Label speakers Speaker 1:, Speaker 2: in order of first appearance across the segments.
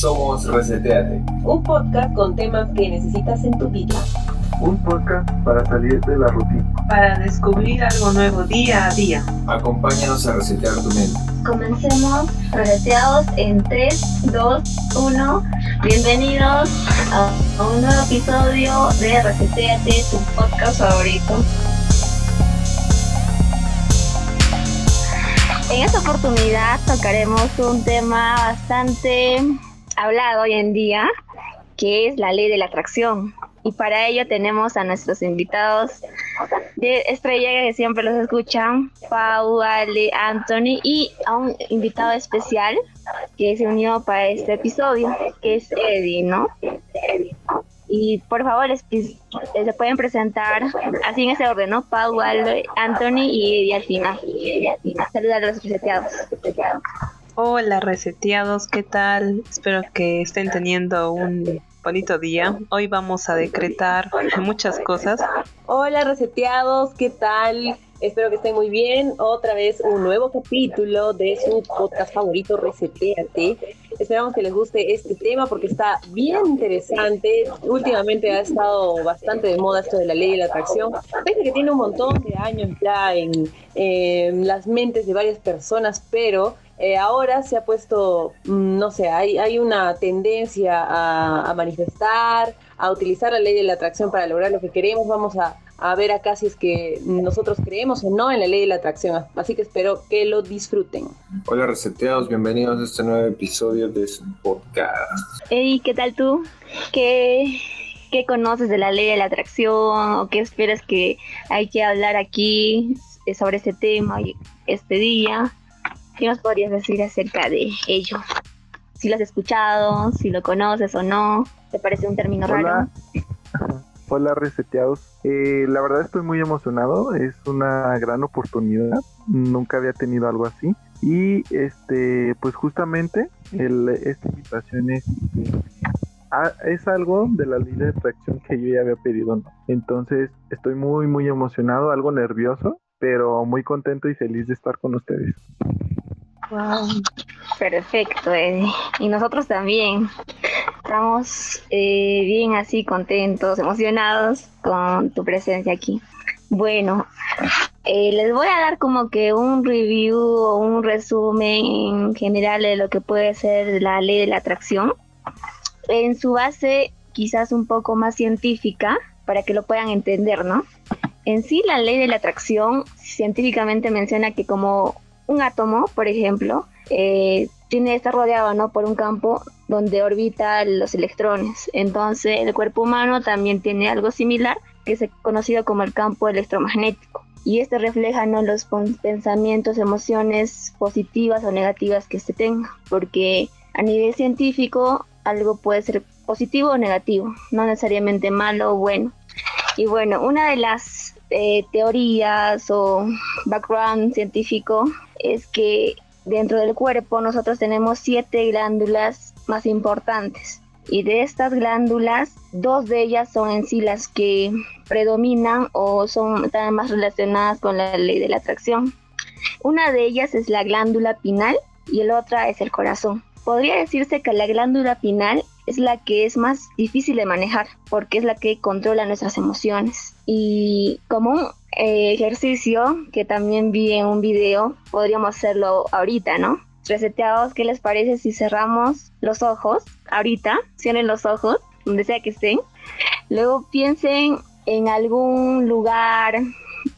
Speaker 1: Somos Reseteate,
Speaker 2: un podcast con temas que necesitas en tu vida.
Speaker 3: Un podcast para salir de la rutina.
Speaker 2: Para descubrir algo nuevo día a día.
Speaker 1: Acompáñanos a resetear tu mente.
Speaker 4: Comencemos reseteados en 3, 2, 1. Bienvenidos a un nuevo episodio de Reseteate, tu podcast favorito. En esta oportunidad tocaremos un tema bastante hablado hoy en día, que es la ley de la atracción. Y para ello tenemos a nuestros invitados de estrella que siempre los escuchan, Pau, Ale, Anthony y a un invitado especial que se unió para este episodio, que es Eddie, ¿no? Y por favor, les, se pueden presentar así en ese orden, ¿no? Pau, Anthony y Eddie al final. Saludos a los reseteados.
Speaker 2: Hola reseteados, ¿qué tal? Espero que estén teniendo un bonito día. Hoy vamos a decretar muchas cosas.
Speaker 5: Hola reseteados, ¿qué tal? Espero que estén muy bien. Otra vez un nuevo capítulo de su podcast favorito, Reseteate. Esperamos que les guste este tema porque está bien interesante. Últimamente ha estado bastante de moda esto de la ley de la atracción. Parece que tiene un montón de años ya en, las mentes de varias personas, pero eh, ahora se ha puesto, mm, no sé, hay, hay una tendencia a, a manifestar, a utilizar la ley de la atracción para lograr lo que queremos. Vamos a a ver acá si es que nosotros creemos o no en la ley de la atracción. Así que espero que lo disfruten.
Speaker 1: Hola reseteados, bienvenidos a este nuevo episodio de su podcast.
Speaker 4: Hey, ¿qué tal tú? ¿Qué, ¿Qué conoces de la ley de la atracción o qué esperas que hay que hablar aquí sobre este tema este día? ¿Qué nos podrías decir acerca de ello? Si lo has escuchado, si lo conoces o no, ¿te parece un término raro?
Speaker 3: Hola reseteados. Eh, la verdad estoy muy emocionado. Es una gran oportunidad. Nunca había tenido algo así. Y este, pues justamente el, esta invitación es, es algo de la ley de atracción que yo ya había pedido. Entonces estoy muy muy emocionado, algo nervioso, pero muy contento y feliz de estar con ustedes.
Speaker 4: Wow. Perfecto, Eddie. Y nosotros también. Estamos eh, bien así, contentos, emocionados con tu presencia aquí. Bueno, eh, les voy a dar como que un review o un resumen general de lo que puede ser la ley de la atracción. En su base quizás un poco más científica, para que lo puedan entender, ¿no? En sí, la ley de la atracción científicamente menciona que como un átomo, por ejemplo, eh, tiene, está rodeado ¿no? por un campo donde orbitan los electrones. Entonces el cuerpo humano también tiene algo similar que es conocido como el campo electromagnético. Y este refleja ¿no? los pensamientos, emociones positivas o negativas que se tenga. Porque a nivel científico algo puede ser positivo o negativo, no necesariamente malo o bueno. Y bueno, una de las eh, teorías o background científico es que dentro del cuerpo nosotros tenemos siete glándulas más importantes. Y de estas glándulas, dos de ellas son en sí las que predominan o son más relacionadas con la ley de la atracción. Una de ellas es la glándula pinal y el otra es el corazón. Podría decirse que la glándula pinal es la que es más difícil de manejar porque es la que controla nuestras emociones. Y como un eh, ejercicio que también vi en un video, podríamos hacerlo ahorita, ¿no? Reseteados, ¿qué les parece si cerramos los ojos ahorita? Cierren los ojos, donde sea que estén. Luego piensen en algún lugar,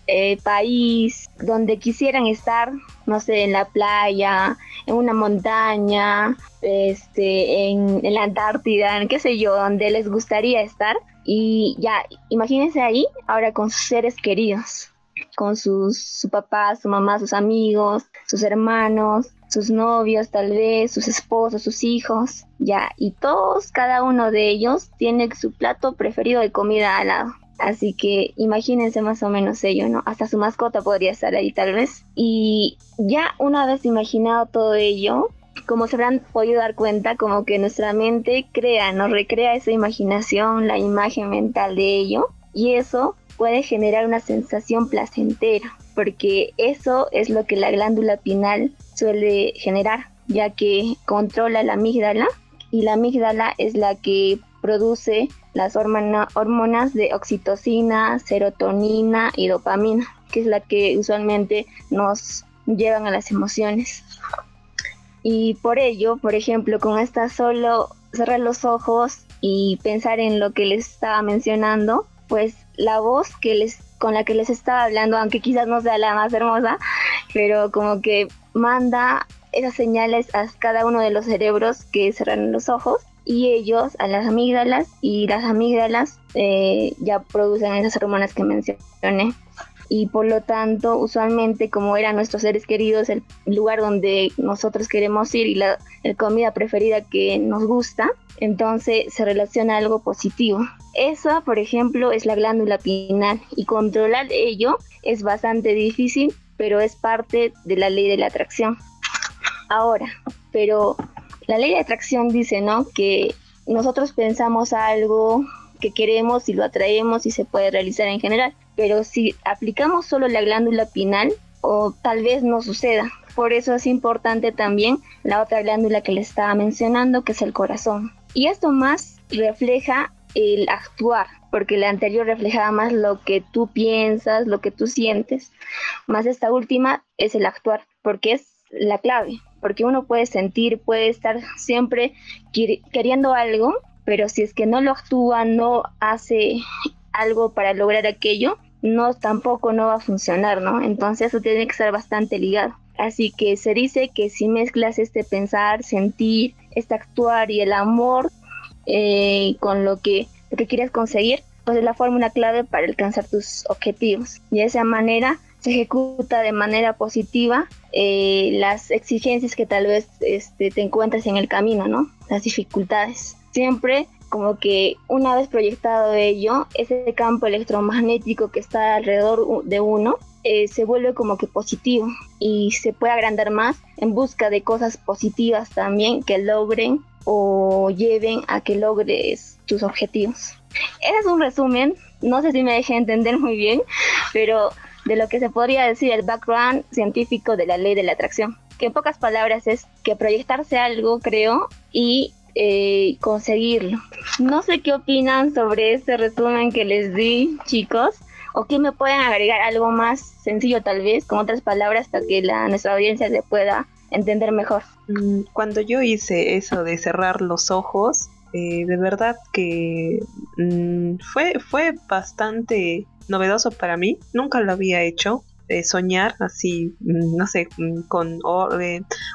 Speaker 4: eh, país donde quisieran estar, no sé, en la playa, en una montaña, este, en, la Antártida, en qué sé yo, donde les gustaría estar y ya, imagínense ahí, ahora con sus seres queridos, con sus, su papá, su mamá, sus amigos, sus hermanos, sus novios tal vez, sus esposos, sus hijos, ya, y todos, cada uno de ellos tiene su plato preferido de comida al lado. Así que imagínense más o menos ello, ¿no? Hasta su mascota podría estar ahí tal vez. Y ya una vez imaginado todo ello, como se habrán podido dar cuenta, como que nuestra mente crea, nos recrea esa imaginación, la imagen mental de ello, y eso puede generar una sensación placentera, porque eso es lo que la glándula pinal suele generar, ya que controla la amígdala, y la amígdala es la que produce las hormonas de oxitocina, serotonina y dopamina, que es la que usualmente nos llevan a las emociones. Y por ello, por ejemplo, con esta solo cerrar los ojos y pensar en lo que les estaba mencionando, pues la voz que les con la que les estaba hablando, aunque quizás no sea la más hermosa, pero como que manda esas señales a cada uno de los cerebros que cerran los ojos y ellos a las amígdalas y las amígdalas eh, ya producen esas hormonas que mencioné. Y por lo tanto usualmente como eran nuestros seres queridos el lugar donde nosotros queremos ir y la comida preferida que nos gusta entonces se relaciona algo positivo. Esa por ejemplo es la glándula pineal y controlar ello es bastante difícil pero es parte de la ley de la atracción. Ahora pero la ley de atracción dice, ¿no? Que nosotros pensamos algo que queremos y lo atraemos y se puede realizar en general. Pero si aplicamos solo la glándula pinal, o tal vez no suceda. Por eso es importante también la otra glándula que le estaba mencionando, que es el corazón. Y esto más refleja el actuar, porque la anterior reflejaba más lo que tú piensas, lo que tú sientes, más esta última es el actuar, porque es la clave porque uno puede sentir, puede estar siempre queriendo algo, pero si es que no lo actúa, no hace algo para lograr aquello, no tampoco no va a funcionar, ¿no? Entonces eso tiene que estar bastante ligado. Así que se dice que si mezclas este pensar, sentir, este actuar y el amor eh, con lo que, lo que quieres conseguir, pues es la fórmula clave para alcanzar tus objetivos. Y de esa manera se ejecuta de manera positiva eh, las exigencias que tal vez este, te encuentres en el camino, ¿no? Las dificultades. Siempre como que una vez proyectado ello, ese campo electromagnético que está alrededor de uno eh, se vuelve como que positivo y se puede agrandar más en busca de cosas positivas también que logren o lleven a que logres tus objetivos. Ese es un resumen, no sé si me dejé entender muy bien, pero de lo que se podría decir el background científico de la ley de la atracción, que en pocas palabras es que proyectarse algo, creo, y eh, conseguirlo. No sé qué opinan sobre este resumen que les di, chicos, o qué me pueden agregar algo más sencillo tal vez, con otras palabras, para que la, nuestra audiencia se pueda entender mejor.
Speaker 2: Mm, cuando yo hice eso de cerrar los ojos, eh, de verdad que mm, fue, fue bastante novedoso para mí, nunca lo había hecho. Eh, soñar así, mm, no sé, mm, con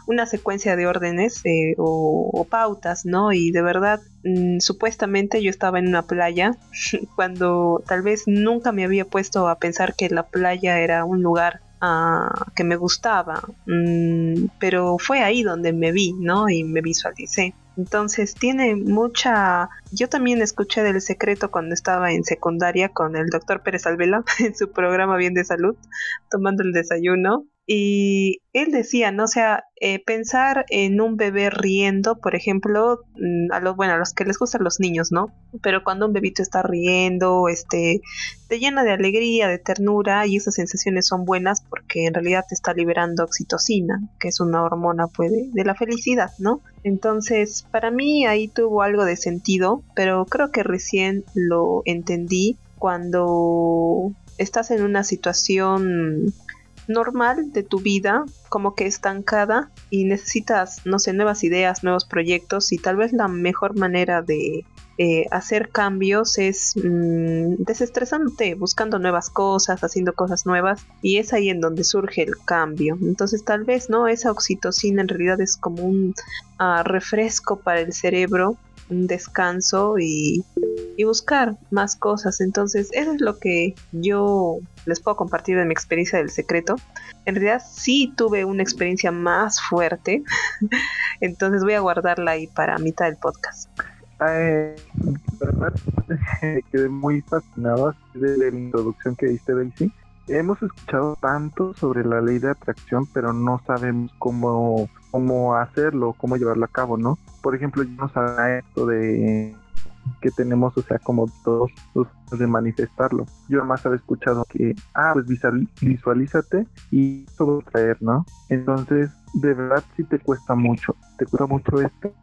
Speaker 2: una secuencia de órdenes eh, o, pautas, ¿no? Y de verdad, mm, supuestamente yo estaba en una playa cuando tal vez nunca me había puesto a pensar que la playa era un lugar ah, que me gustaba, pero fue ahí donde me vi, ¿no? Y me visualicé. Entonces tiene mucha... Yo también escuché del secreto cuando estaba en secundaria con el doctor Pérez Alvela en su programa Bien de Salud, tomando el desayuno. Y él decía, ¿no? O sea, eh, pensar en un bebé riendo, por ejemplo, mm, a los, bueno, a los que les gustan los niños, ¿no? Pero cuando un bebito está riendo, este, te llena de alegría, de ternura, y esas sensaciones son buenas porque en realidad te está liberando oxitocina, que es una hormona, puede, de la felicidad, ¿no? Entonces, para mí ahí tuvo algo de sentido, pero creo que recién lo entendí cuando estás en una situación normal de tu vida, como que estancada y necesitas, no sé, nuevas ideas, nuevos proyectos y tal vez la mejor manera de eh, hacer cambios es mm, desestresándote, buscando nuevas cosas, haciendo cosas nuevas y es ahí en donde surge el cambio. Entonces tal vez, ¿no? Esa oxitocina en realidad es como un ah, refresco para el cerebro, un descanso y, y buscar más cosas. Entonces eso es lo que yo les puedo compartir de mi experiencia del secreto. En realidad sí tuve una experiencia más fuerte, entonces voy a guardarla ahí para mitad del podcast.
Speaker 3: Eh, verdad, quedé muy fascinado de la introducción que diste, Daisy. Hemos escuchado tanto sobre la ley de atracción, pero no sabemos cómo, cómo hacerlo, cómo llevarlo a cabo, ¿no? Por ejemplo, yo no sabía esto de que tenemos, o sea, como todos los de manifestarlo. Yo más había escuchado que, ah, pues visualízate y todo traer, ¿no? Entonces, de verdad sí te cuesta mucho, te cuesta mucho esto,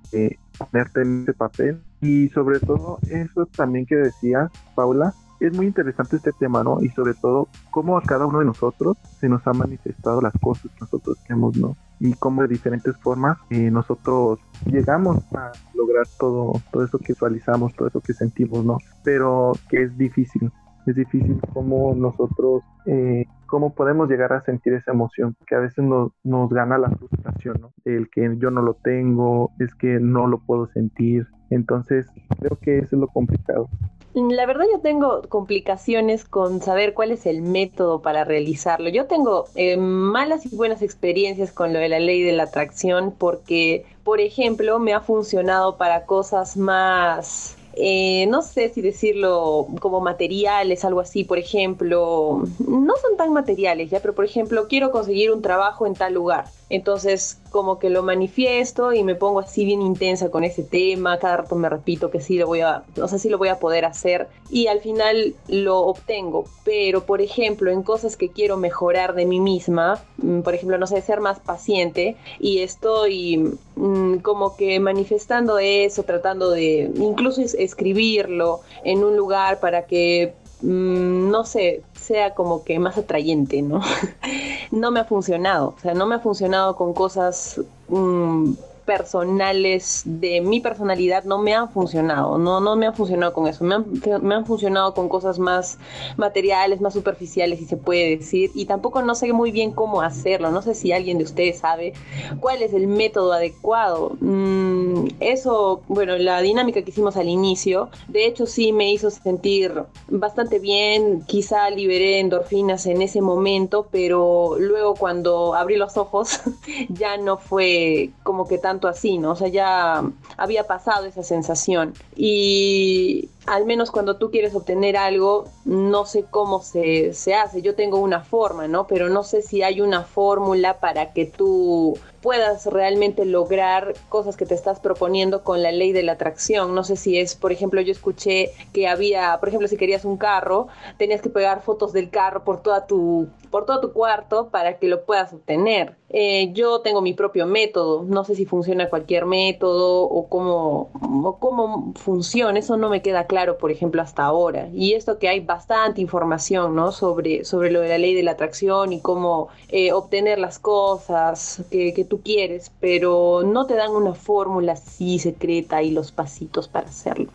Speaker 3: ponerte en ese papel y sobre todo eso también que decías, Paula, es muy interesante este tema, ¿no? Y sobre todo, cómo a cada uno de nosotros se nos ha manifestado las cosas que nosotros queremos, ¿no? Y cómo de diferentes formas eh, nosotros llegamos a lograr todo, todo eso que visualizamos, todo eso que sentimos, ¿no? Pero que es difícil, es difícil cómo nosotros, eh, cómo podemos llegar a sentir esa emoción, que a veces nos, nos gana la frustración, ¿no? El que yo no lo tengo, es que no lo puedo sentir. Entonces, creo que eso es lo complicado.
Speaker 5: La verdad yo tengo complicaciones con saber cuál es el método para realizarlo. Yo tengo eh, malas y buenas experiencias con lo de la ley de la atracción porque, por ejemplo, me ha funcionado para cosas más eh, no sé si decirlo como materiales, algo así, por ejemplo, no son tan materiales ya, pero por ejemplo, quiero conseguir un trabajo en tal lugar. Entonces, como que lo manifiesto y me pongo así bien intensa con ese tema, cada rato me repito que sí lo voy a, no sé si lo voy a poder hacer y al final lo obtengo. Pero, por ejemplo, en cosas que quiero mejorar de mí misma, mm, por ejemplo, no sé, ser más paciente y estoy mm, como que manifestando eso, tratando de incluso escribirlo en un lugar para que Mm, no sé, sea como que más atrayente, ¿no? no me ha funcionado, o sea, no me ha funcionado con cosas mm, personales de mi personalidad no me han funcionado, no, no me han funcionado con eso, me han, me han funcionado con cosas más materiales, más superficiales, si se puede decir, y tampoco no sé muy bien cómo hacerlo, no sé si alguien de ustedes sabe cuál es el método adecuado. Mm, eso, bueno, la dinámica que hicimos al inicio, de hecho sí me hizo sentir bastante bien, quizá liberé endorfinas en ese momento, pero luego cuando abrí los ojos ya no fue como que tan así, ¿no? O sea, ya había pasado esa sensación. Y al menos cuando tú quieres obtener algo, no sé cómo se, se hace. Yo tengo una forma, ¿no? Pero no sé si hay una fórmula para que tú puedas realmente lograr cosas que te estás proponiendo con la ley de la atracción. No sé si es, por ejemplo, yo escuché que había, por ejemplo, si querías un carro, tenías que pegar fotos del carro por toda tu por todo tu cuarto para que lo puedas obtener. Eh, yo tengo mi propio método, no sé si funciona cualquier método o cómo, o cómo funciona, eso no me queda claro, por ejemplo, hasta ahora. Y esto que hay bastante información, ¿no? Sobre, sobre lo de la ley de la atracción y cómo eh, obtener las cosas que, que tú quieres, pero no te dan una fórmula así secreta y los pasitos para hacerlo.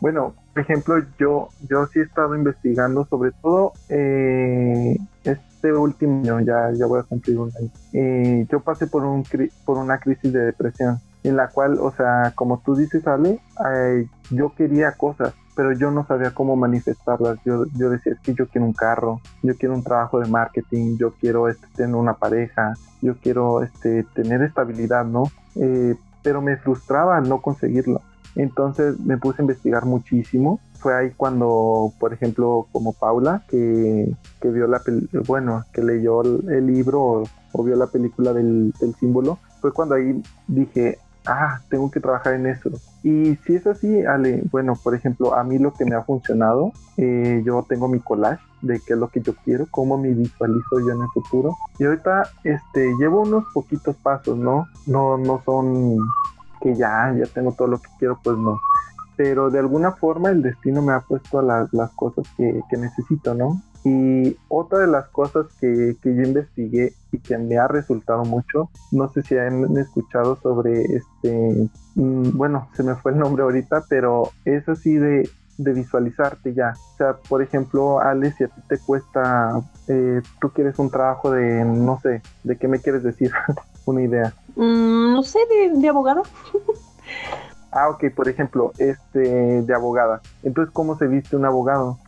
Speaker 3: Bueno, por ejemplo, yo, yo sí he estado investigando, sobre todo eh, este último año, ya, ya voy a cumplir un año. Eh, yo pasé por, un, por una crisis de depresión, en la cual, o sea, como tú dices, Ale, yo quería cosas, pero yo no sabía cómo manifestarlas. Yo, yo decía, es que yo quiero un carro, yo quiero un trabajo de marketing, yo quiero este, tener una pareja, yo quiero este, tener estabilidad, ¿no? Eh, pero me frustraba no conseguirlo. Entonces me puse a investigar muchísimo. Fue ahí cuando, por ejemplo, como Paula, que, que vio la bueno, que leyó el, libro o, vio la película del, símbolo, fue cuando ahí dije, ah, tengo que trabajar en eso. Y si es así, Ale, bueno, por ejemplo, a mí lo que me ha funcionado, eh, yo tengo mi collage de qué es lo que yo quiero, cómo me visualizo yo en el futuro. Y ahorita este, llevo unos poquitos pasos, ¿no? No, no son que ya, ya tengo todo lo que quiero, pues no. Pero de alguna forma el destino me ha puesto las, cosas que, necesito, ¿no? Y otra de las cosas que, que, yo investigué y que me ha resultado mucho, no sé si han escuchado sobre este, mm, bueno, se me fue el nombre ahorita, pero es así de, de visualizarte ya. O sea, por ejemplo, Ale, si a ti te cuesta, eh, tú quieres un trabajo de, no sé, ¿de qué me quieres decir? Una idea.
Speaker 5: Mm, no sé, de, abogado.
Speaker 3: ah, ok, por ejemplo, este de abogada. Entonces, ¿cómo se viste un abogado?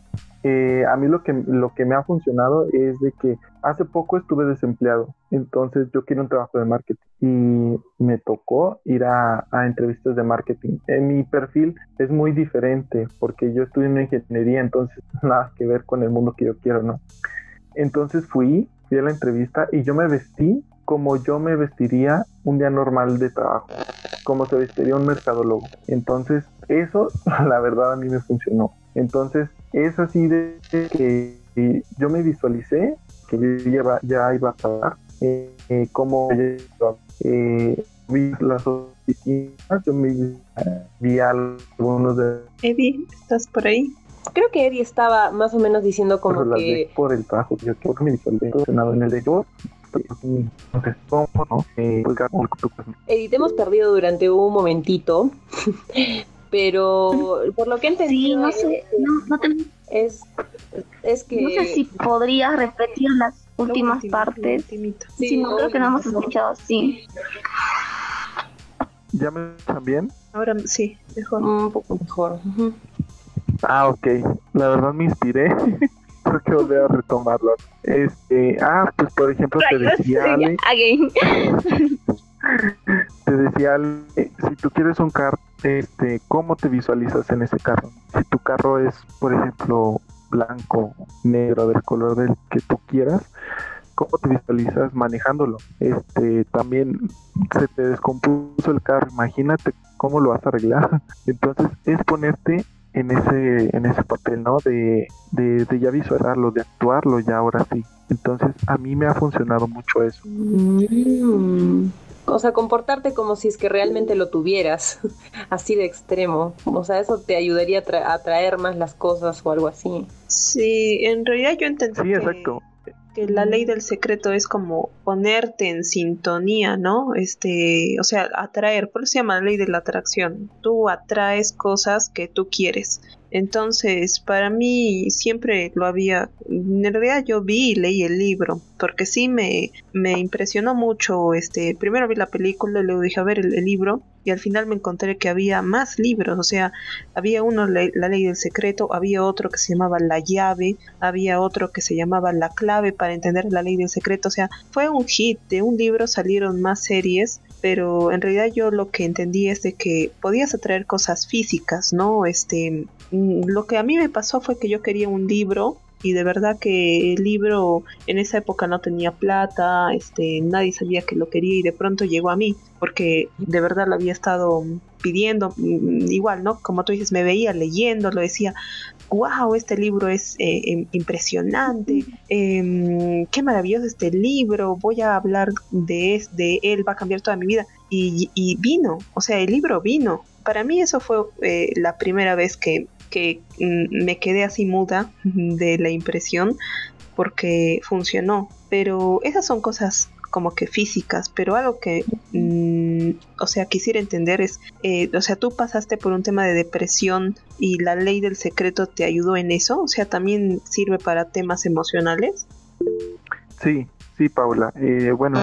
Speaker 3: Eh, a mí lo que, lo que me ha funcionado es de que hace poco estuve desempleado, entonces yo quiero un trabajo de marketing y me tocó ir a, entrevistas de marketing. En mi perfil es muy diferente porque yo estudié en ingeniería, entonces nada que ver con el mundo que yo quiero, ¿no? Entonces fui, fui a la entrevista y yo me vestí como yo me vestiría un día normal de trabajo, como se vestiría un mercadólogo. Entonces, eso, la verdad, a mí me funcionó. Entonces, es así de que yo me visualicé que yo ya, iba a trabajar, eh, como eh, vi las distintas. Yo me vi algunos de...
Speaker 2: Eddie, ¿estás por ahí?
Speaker 5: Creo que Eddie estaba más o menos diciendo como que...
Speaker 3: Por el trabajo, yo creo que me en el de yo
Speaker 5: Eddie, te hemos perdido durante un momentito, pero por lo que entendí,
Speaker 4: sí, no sé, no, te...
Speaker 5: es, es que...
Speaker 4: No sé si podrías repetir las últimas partes. Sí, no, creo que no hemos escuchado, sí.
Speaker 3: ¿Ya me escuchan bien?
Speaker 2: Ahora sí, mejor.
Speaker 5: Un poco mejor.
Speaker 3: Ah, ok. La verdad me inspiré. Creo que volver a retomarlo. Este, ah, pues por ejemplo te decía Ale, te decía Ale, si tú quieres un carro, este, ¿cómo te visualizas en ese carro? Si tu carro es, por ejemplo, blanco, negro, del color del que tú quieras, cómo te visualizas manejándolo. Este, también se te descompuso el carro, imagínate cómo lo vas a arreglar. Entonces es ponerte en ese en ese papel, ¿no? De, de, ya visualizarlo, de actuarlo ya ahora sí. Entonces a mí me ha funcionado mucho eso.
Speaker 5: Mm. O sea, comportarte como si es que realmente lo tuvieras, así de extremo. O sea, eso te ayudaría a, atraer más las cosas o algo así.
Speaker 2: Sí, en realidad yo entendí
Speaker 3: sí, exacto
Speaker 2: que la ley del secreto es como ponerte en sintonía, ¿no? Este, o sea, atraer, por eso se llama la ley de la atracción. Tú atraes cosas que tú quieres. Entonces, para mí siempre lo había, en realidad yo vi y leí el libro, porque sí me, me impresionó mucho, este, primero vi la película y luego dije a ver el, libro y al final me encontré que había más libros, o sea, había uno, la, ley del secreto, había otro que se llamaba la llave, había otro que se llamaba la clave para entender la ley del secreto, o sea, fue un hit, de un libro salieron más series pero en realidad yo lo que entendí es de que podías atraer cosas físicas, ¿no? Este, lo que a mí me pasó fue que yo quería un libro y de verdad que el libro en esa época no tenía plata, este, nadie sabía que lo quería y de pronto llegó a mí, porque de verdad lo había estado pidiendo, mm, igual, ¿no? Como tú dices, me veía leyendo, lo decía, wow, este libro es eh, em, impresionante, em, qué maravilloso este libro, voy a hablar de, de él, va a cambiar toda mi vida. Y, y vino, o sea, el libro vino. Para mí eso fue eh, la primera vez que que mm, me quedé así muda de la impresión porque funcionó. Pero esas son cosas como que físicas, pero algo que, mm, o sea, quisiera entender es, eh, o sea, tú pasaste por un tema de depresión y la ley del secreto te ayudó en eso, o sea, también sirve para temas emocionales.
Speaker 3: Sí, sí, Paula. Eh, bueno,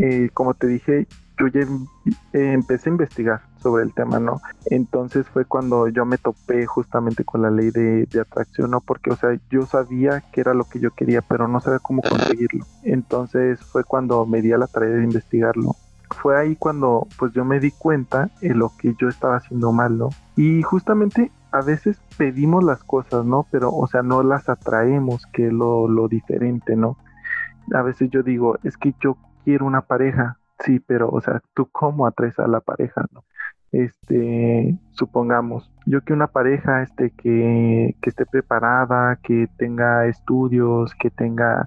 Speaker 3: eh, como te dije, yo ya em, empecé a investigar sobre el tema, ¿no? Entonces fue cuando yo me topé justamente con la ley de, atracción, ¿no? Porque, o sea, yo sabía que era lo que yo quería, pero no sabía cómo conseguirlo. Entonces fue cuando me di a la tarea de investigarlo. Fue ahí cuando, pues, yo me di cuenta de lo que yo estaba haciendo mal, ¿no? Y justamente a veces pedimos las cosas, ¿no? Pero, o sea, no las atraemos, que es lo, lo diferente, ¿no? A veces yo digo, es que yo quiero una pareja, sí, pero, o sea, ¿tú cómo atraes a la pareja, no? Este, supongamos, yo que una pareja este, que, que esté preparada, que tenga estudios, que tenga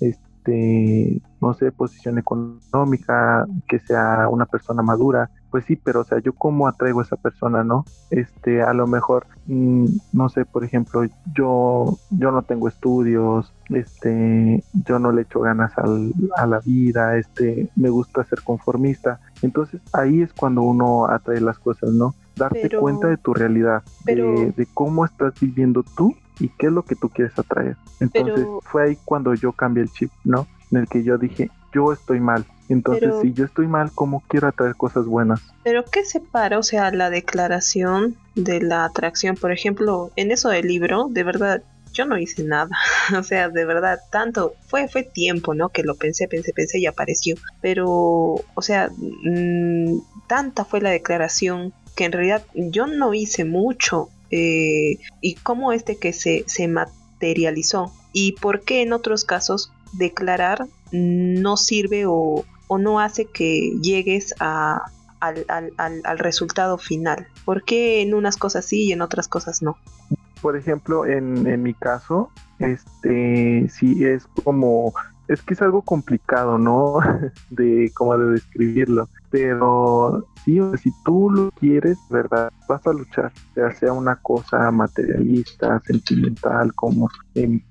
Speaker 3: este, no sé, posición económica, que sea una persona madura, pues sí, pero o sea, yo cómo atraigo a esa persona, ¿no? Este, a lo mejor, mm, no sé, por ejemplo, yo, yo no tengo estudios, este, yo no le echo ganas al, a la vida, este, me gusta ser conformista. Entonces ahí es cuando uno atrae las cosas, ¿no? Darte cuenta de tu realidad, de, de cómo estás viviendo tú y qué es lo que tú quieres atraer. Entonces fue ahí cuando yo cambié el chip, ¿no? En el que yo dije, yo estoy mal. Entonces, si yo estoy mal, ¿cómo quiero atraer cosas buenas?
Speaker 2: Pero ¿qué separa, o sea, la declaración de la atracción? Por ejemplo, en eso del libro, de verdad, yo no hice nada. o sea, de verdad, tanto, fue, fue tiempo, ¿no? Que lo pensé, pensé, pensé y apareció. Pero, o sea, mm, tanta fue la declaración que en realidad yo no hice mucho eh, y cómo este que se, se materializó y por qué en otros casos declarar no sirve o, no hace que llegues a, al, al, resultado final. ¿Por qué en unas cosas sí y en otras cosas no?
Speaker 3: Por ejemplo, en, en mi caso, este sí es como es que es algo complicado, ¿no? de como de describirlo, pero sí, si tú lo quieres, ¿verdad? Vas a luchar, ya sea una cosa materialista, sentimental, como en,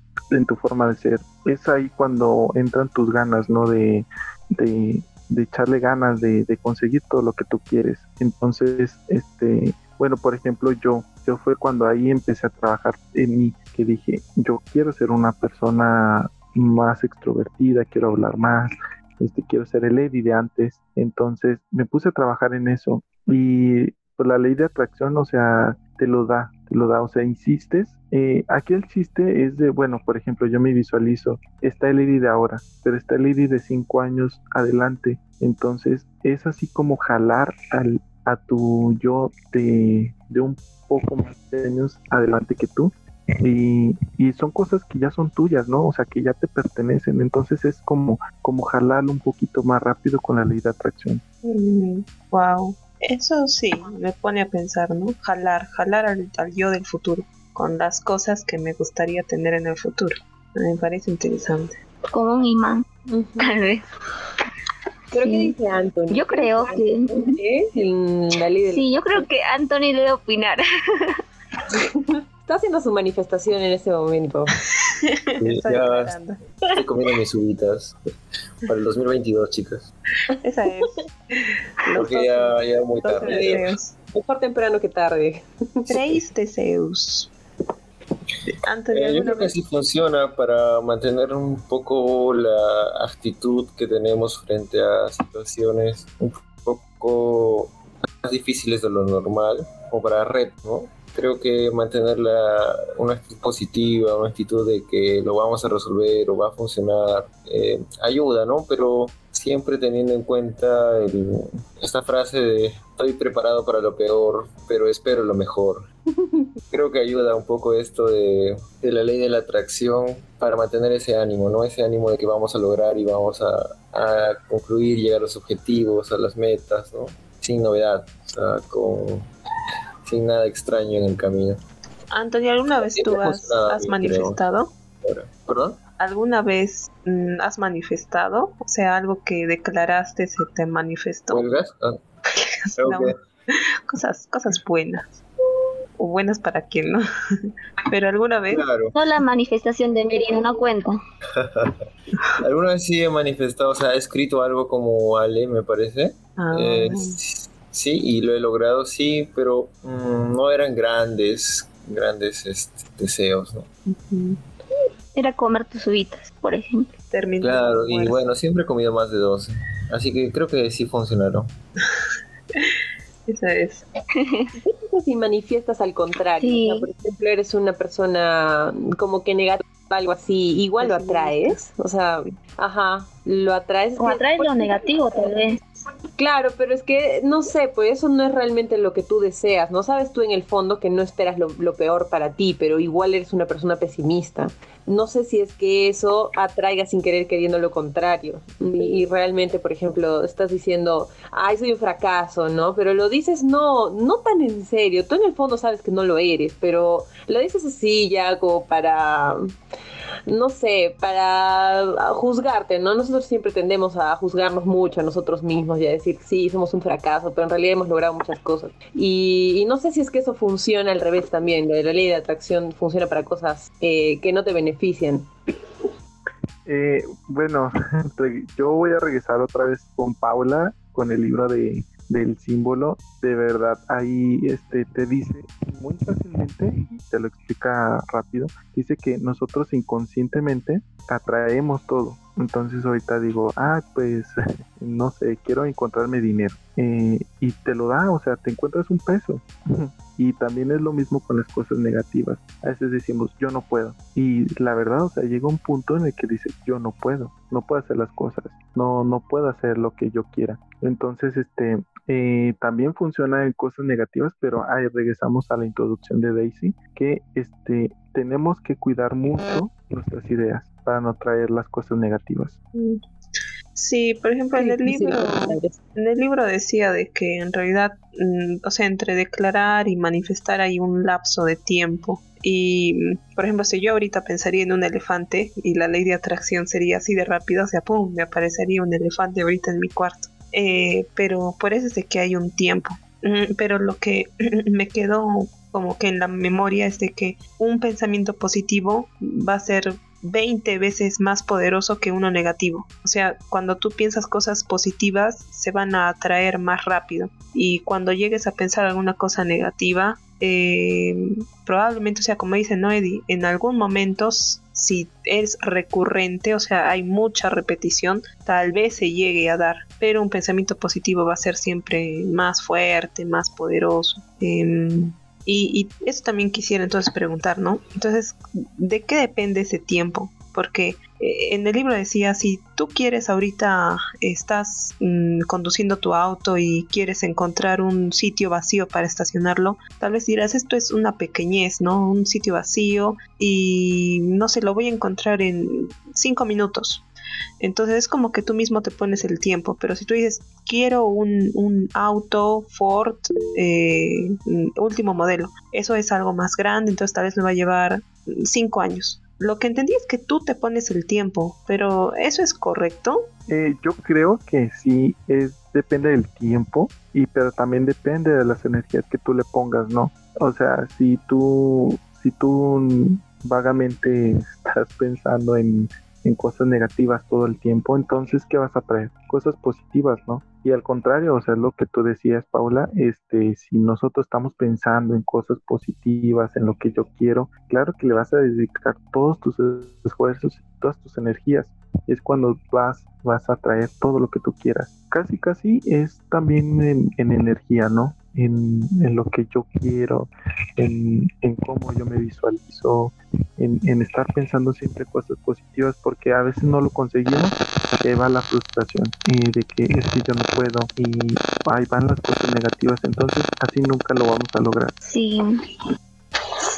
Speaker 3: tu forma de ser. Es ahí cuando entran tus ganas, ¿no? De, de, echarle ganas, de, de conseguir todo lo que tú quieres. Entonces, este, bueno, por ejemplo, yo, yo fue cuando ahí empecé a trabajar en mí, que dije, yo quiero ser una persona más extrovertida, quiero hablar más, este, quiero ser el Eddie de antes. Entonces me puse a trabajar en eso y pues la ley de atracción, o sea, te lo da, te lo da, o sea, insistes. Eh, aquí el chiste es de, bueno, por ejemplo, yo me visualizo, está el Eddie de ahora, pero está el Eddie de cinco años adelante. Entonces es así como jalar al, a tu yo de, de un poco más de años adelante que tú y, son cosas que ya son tuyas, ¿no? O sea, que ya te pertenecen. Entonces es como, como jalarlo un poquito más rápido con la ley de atracción.
Speaker 2: wow. Eso sí, me pone a pensar, ¿no? Jalar, jalar al, yo del futuro con las cosas que me gustaría tener en el futuro. Me parece interesante.
Speaker 4: Como un imán, tal vez.
Speaker 5: Creo que dice Anthony.
Speaker 4: Yo creo que. Sí, yo creo que Anthony debe opinar.
Speaker 5: Está haciendo su manifestación en este momento.
Speaker 1: ya estoy comiendo mis uvitas para el 2022, chicas.
Speaker 2: Esa es.
Speaker 1: Porque ya, ya muy tarde.
Speaker 5: Mejor temprano que tarde.
Speaker 2: Tres deseos.
Speaker 1: Eh, yo creo que sí funciona para mantener un poco la actitud que tenemos frente a situaciones un poco más difíciles de lo normal o para red, ¿no? Creo que mantener una actitud positiva, una actitud de que lo vamos a resolver o va a funcionar, eh, ayuda, ¿no? Pero siempre teniendo en cuenta esta frase de estoy preparado para lo peor, pero espero lo mejor. Creo que ayuda un poco esto de, la ley de la atracción para mantener ese ánimo, ¿no? Ese ánimo de que vamos a lograr y vamos a, a concluir, llegar a los objetivos, a las metas, ¿no? Sin novedad, o sea, con sin nada extraño en el camino.
Speaker 2: Antonio, ¿alguna vez tú has, manifestado?
Speaker 1: ¿Perdón?
Speaker 2: ¿Alguna vez mm, has manifestado? O sea, algo que declaraste se te manifestó.
Speaker 1: Ah.
Speaker 2: cosas, cosas buenas. O buenas para quien no. Pero alguna vez.
Speaker 4: No la manifestación de Merino, no cuenta.
Speaker 1: alguna vez sí he manifestado, o sea, he escrito algo como Ale, me parece. Ah. Eh, sí, y lo he logrado, sí, pero mm, no eran grandes, grandes este, deseos, ¿no?
Speaker 4: Era comer tus uvitas, por ejemplo.
Speaker 1: claro, y bueno, siempre he comido más de 12, así que creo que sí funcionaron.
Speaker 2: Esa es.
Speaker 5: si manifiestas al contrario, por ejemplo, eres una persona como que negativa algo así, igual lo atraes, o sea, ajá, lo atraes.
Speaker 4: O atraes lo negativo tal vez.
Speaker 5: Claro, pero es que no sé, pues eso no es realmente lo que tú deseas, ¿no? Sabes tú en el fondo que no esperas lo, peor para ti, pero igual eres una persona pesimista. No sé si es que eso atraiga sin querer queriendo lo contrario. Y, realmente, por ejemplo, estás diciendo, ay, soy un fracaso, ¿no? Pero lo dices no, no tan en serio. Tú en el fondo sabes que no lo eres, pero lo dices así ya como para no sé, para juzgarte, ¿no? Nosotros siempre tendemos a juzgarnos mucho a nosotros mismos y a decir, sí, somos un fracaso, pero en realidad hemos logrado muchas cosas. Y, no sé si es que eso funciona al revés también, la ley de atracción funciona para cosas eh, que no te benefician.
Speaker 3: Eh, bueno, yo voy a regresar otra vez con Paula, con el libro de del símbolo, de verdad ahí este te dice muy fácilmente y te lo explica rápido, dice que nosotros inconscientemente atraemos todo. Entonces ahorita digo, ah, pues no sé, quiero encontrarme dinero. Eh, y te lo da, o sea, te encuentras un peso. y también es lo mismo con las cosas negativas. A veces decimos, yo no puedo. Y la verdad, o sea, llega un punto en el que dices, yo no puedo, no puedo hacer las cosas, no, no puedo hacer lo que yo quiera. Entonces, este, eh, también funciona en cosas negativas, pero ahí regresamos a la introducción de Daisy, que este, tenemos que cuidar mucho nuestras ideas para no traer las cosas negativas. Mm.
Speaker 2: Sí, por ejemplo, en el libro, en el libro decía de que en realidad, mm, o sea, entre declarar y manifestar hay un lapso de tiempo. Y, mm, por ejemplo, si yo ahorita pensaría en un elefante y la ley de atracción sería así de rápido, o sea, pum, me aparecería un elefante ahorita en mi cuarto. Eh, pero por eso es de que hay un tiempo. Pero lo que me quedó como que en la memoria es de que un pensamiento positivo va a ser 20 veces más poderoso que uno negativo. O sea, cuando tú piensas cosas positivas, se van a atraer más rápido. Y cuando llegues a pensar alguna cosa negativa, eh, probablemente, o sea, como dice Noedi, en algún momento, si es recurrente, o sea, hay mucha repetición, tal vez se llegue a dar. Pero un pensamiento positivo va a ser siempre más fuerte, más poderoso. Em, y, eso también quisiera entonces preguntar, ¿no? Entonces, ¿de qué depende ese tiempo? Porque eh, en el libro decía, si tú quieres ahorita, estás mm, conduciendo tu auto y quieres encontrar un sitio vacío para estacionarlo, tal vez dirás, esto es una pequeñez, ¿no? Un sitio vacío y no sé, lo voy a encontrar en cinco minutos. Entonces es como que tú mismo te pones el tiempo, pero si tú dices, quiero un, auto Ford eh, último modelo, eso es algo más grande, entonces tal vez me va a llevar cinco años. Lo que entendí es que tú te pones el tiempo, pero ¿eso es correcto?
Speaker 3: Eh, yo creo que sí, depende del tiempo, y pero también depende de las energías que tú le pongas, ¿no? O sea, si tú, si tú vagamente estás pensando en en cosas negativas todo el tiempo, entonces ¿qué vas a traer? Cosas positivas, ¿no? Y al contrario, o sea, lo que tú decías, Paula, este, si nosotros estamos pensando en cosas positivas, en lo que yo quiero, claro que le vas a dedicar todos tus esfuerzos todas tus energías. Es cuando vas, vas a traer todo lo que tú quieras. Casi, casi es también en, en energía, ¿no? en, lo que yo quiero, en, cómo yo me visualizo, en, estar pensando siempre cosas positivas, porque a veces no lo conseguimos, que va la frustración y de que es que yo no puedo y ahí van las cosas negativas, entonces así nunca lo vamos a lograr.
Speaker 4: Sí,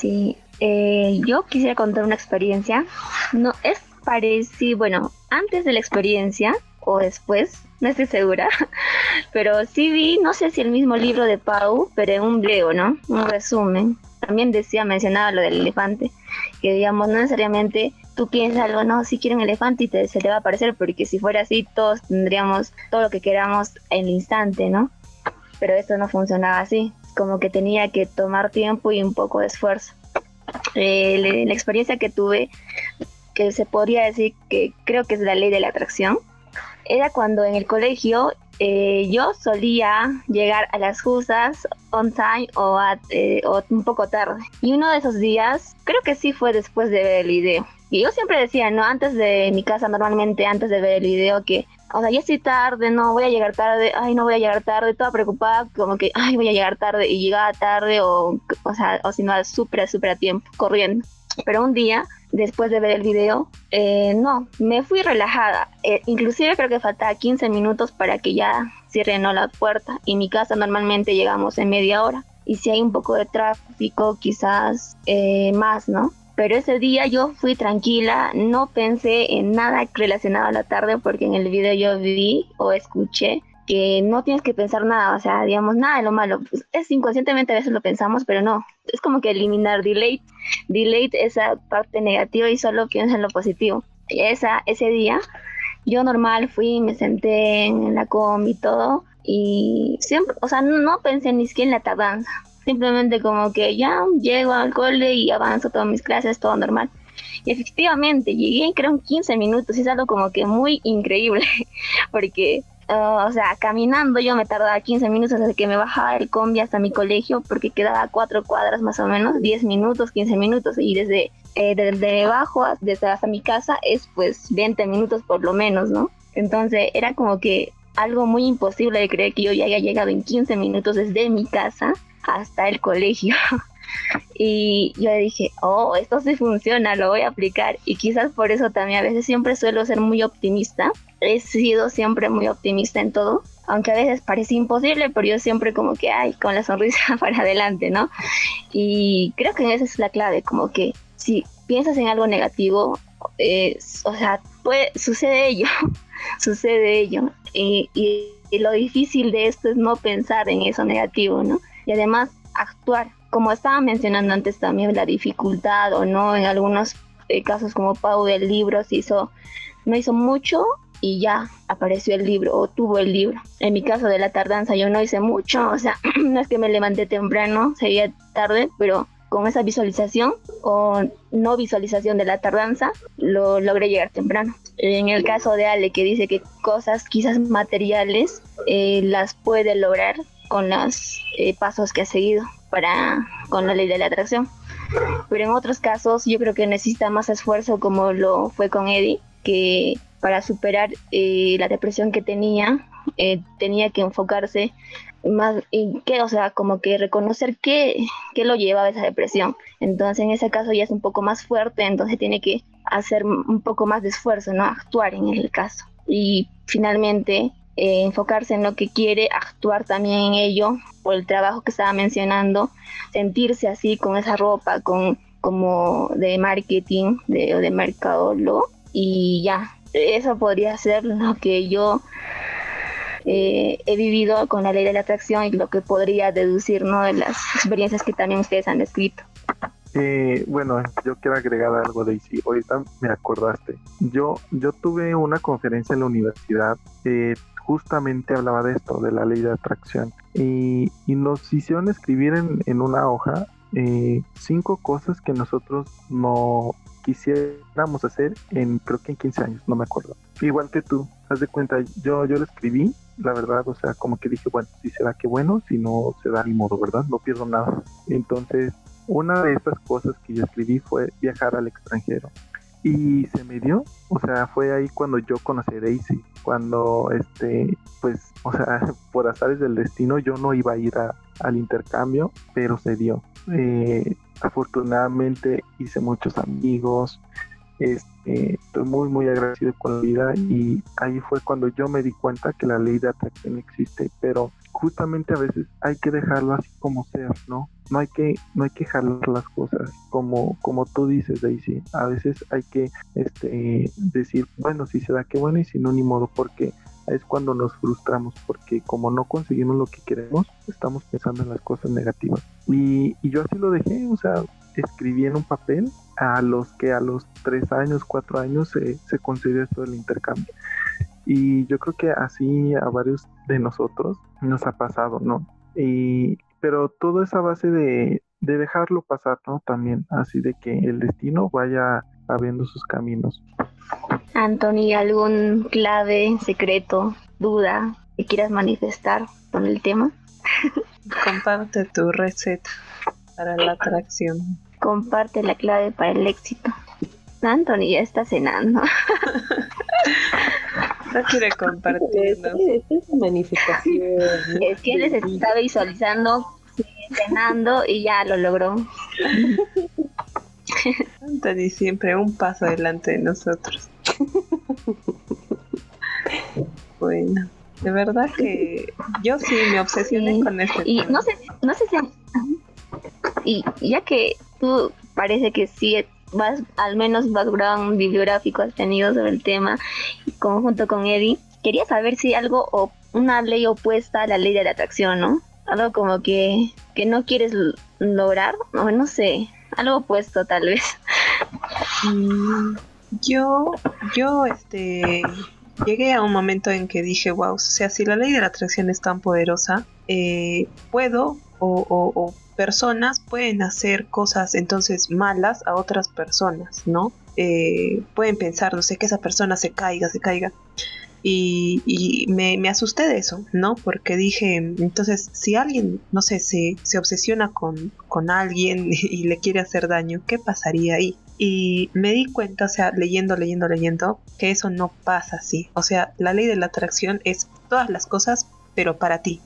Speaker 4: sí. Eh, yo quisiera contar una experiencia. No es parecido, bueno, antes de la experiencia o después, no estoy segura, pero sí vi, no sé si el mismo libro de Pau, pero en un video, ¿no? Un resumen. También decía, mencionaba lo del elefante, que digamos, no necesariamente tú piensas algo, no, si quiero un elefante y te, se te va a aparecer, porque si fuera así, todos tendríamos todo lo que queramos en el instante, ¿no? Pero esto no funcionaba así, como que tenía que tomar tiempo y un poco de esfuerzo. Eh, la experiencia que tuve, que se podría decir que creo que es la ley de la atracción, era cuando en el colegio eh, yo solía llegar a las justas on time eh, o, un poco tarde. Y uno de esos días, creo que sí fue después de ver el video. Y yo siempre decía, ¿no? Antes de mi casa, normalmente antes de ver el video, que, o sea, ya estoy tarde, no voy a llegar tarde, ay, no voy a llegar tarde, toda preocupada, como que, ay, voy a llegar tarde, y llegaba tarde, o, o sea, o si no, súper, súper a tiempo, corriendo. Pero un día después de ver el video, eh, no, me fui relajada. Eh, inclusive creo que faltaba 15 minutos para que ya cierren la puerta y mi casa normalmente llegamos en media hora. Y si hay un poco de tráfico, quizás eh, más, ¿no? Pero ese día yo fui tranquila, no pensé en nada relacionado a la tarde porque en el video yo vi o escuché que no tienes que pensar nada, o sea, digamos, nada de lo malo. Pues, es inconscientemente a veces lo pensamos, pero no. Es como que eliminar delete, delete esa parte negativa y solo piensa en lo positivo. Esa, ese día, yo normal fui, me senté en la com y todo, y siempre, o sea, no pensé ni siquiera en la tardanza. Simplemente como que ya llego al cole y avanzo todas mis clases, todo normal. Y efectivamente, llegué creo en 15 minutos y es algo como que muy increíble, porque O sea, caminando yo me tardaba 15 minutos desde que me bajaba el combi hasta mi colegio porque quedaba cuatro cuadras más o menos, 10 minutos, 15 minutos y desde, eh, desde abajo desde hasta mi casa es pues 20 minutos por lo menos, ¿no? Entonces era como que algo muy imposible de creer que yo ya haya llegado en 15 minutos desde mi casa hasta el colegio. y yo dije, oh, esto sí funciona, lo voy a aplicar. Y quizás por eso también a veces siempre suelo ser muy optimista he sido siempre muy optimista en todo, aunque a veces parece imposible, pero yo siempre como que, ay, con la sonrisa para adelante, ¿no? Y creo que esa es la clave, como que si piensas en algo negativo eh, o sea, puede, sucede ello, sucede ello. Y, y, lo difícil de esto es no pensar en eso negativo, ¿no? Y además actuar. Como estaba mencionando antes también la dificultad o no, en algunos eh, casos como Pau del libro se hizo, no hizo mucho y ya apareció el libro o tuvo el libro. En mi caso de la tardanza yo no hice mucho, o sea, no es que me levanté temprano, sería tarde, pero con esa visualización o no visualización de la tardanza, lo logré llegar temprano. En el caso de Ale, que dice que cosas quizás materiales eh, las puede lograr con los eh, pasos que ha seguido para con la ley de la atracción. Pero en otros casos yo creo que necesita más esfuerzo como lo fue con Eddie, que para superar eh, la depresión que tenía, tenía que enfocarse más y que o sea como que reconocer qué, qué lo lleva a esa depresión. Entonces en ese caso ya es un poco más fuerte entonces tiene que hacer un poco más de esfuerzo no actuar en el caso. Y finalmente eh, enfocarse en lo que quiere actuar también en ello por el trabajo que estaba mencionando sentirse así con esa ropa con como de marketing de, de mercadólogo y ya eso podría ser lo que yo eh, he vivido con la ley de la atracción y lo que podría deducir ¿no? de las experiencias que también ustedes han descrito.
Speaker 3: Eh, bueno, yo quiero agregar algo, Daisy. Ahorita me acordaste. Yo, yo tuve una conferencia en la universidad que justamente hablaba de esto, de la ley de atracción. Y, y nos hicieron escribir en, una hoja eh, cinco cosas que nosotros no quisiéramos hacer en creo que en 15 años, no me acuerdo. Igual que tú, haz de cuenta, yo, yo lo escribí la verdad, o sea, como que dije, bueno, si será que bueno, si no se da ni modo, ¿verdad? No pierdo nada. Entonces, una de esas cosas que yo escribí fue viajar al extranjero. Y se me dio, o sea, fue ahí cuando yo conocí a Daisy, cuando, este, pues, o sea, por azares del destino yo no iba a ir al intercambio, pero se dio. Eh, afortunadamente hice muchos amigos, este, estoy muy, muy agradecido con la vida y ahí fue cuando yo me di cuenta que la ley de atracción existe, pero justamente a veces hay que dejarlo así como sea, ¿no? No hay que, no hay que jalar las cosas como, como tú dices, Daisy. A veces hay que este, decir, bueno, si se da, que bueno, y si no, ni modo, porque es cuando nos frustramos, porque como no conseguimos lo que queremos, estamos pensando en las cosas negativas. Y, y yo así lo dejé, o sea, escribí en un papel a los que a los tres años, cuatro años se, se concedió esto del intercambio. Y yo creo que así a varios de nosotros nos ha pasado, ¿no? Y, pero todo es a base de, de dejarlo pasar, ¿no? También, así de que el destino vaya abriendo sus caminos.
Speaker 4: Anthony, ¿algún clave, secreto, duda que quieras manifestar con el tema?
Speaker 2: Comparte tu receta para la atracción.
Speaker 4: Comparte la clave para el éxito. Anthony ya está cenando.
Speaker 2: no quiere compartir.
Speaker 5: Es, manifestación.
Speaker 4: Es que él se está visualizando cenando y ya lo logró.
Speaker 2: Anthony siempre un paso adelante de nosotros. bueno, de verdad que yo sí me obsesioné con este.
Speaker 4: Y no sé, no sé si y ya que tú parece que sí al menos background bibliográfico has tenido sobre el tema, conjunto con Eddie, quería saber si algo o una ley opuesta a la ley de la atracción, ¿no? Algo como que, que no quieres lograr, no, no sé, algo opuesto tal vez.
Speaker 2: Mm, yo, yo, este, llegué a un momento en que dije, wow, o sea, si la ley de la atracción es tan poderosa, eh, puedo o, o, personas pueden hacer cosas entonces malas a otras personas, ¿no? Eh, pueden pensar, no sé, que esa persona se caiga, se caiga. Y, me, me, asusté de eso, ¿no? Porque dije, entonces, si alguien, no sé, se, se obsesiona con, con alguien y le quiere hacer daño, ¿qué pasaría ahí? Y me di cuenta, o sea, leyendo, leyendo, leyendo, que eso no pasa así. O sea, la ley de la atracción es todas las cosas, pero para ti,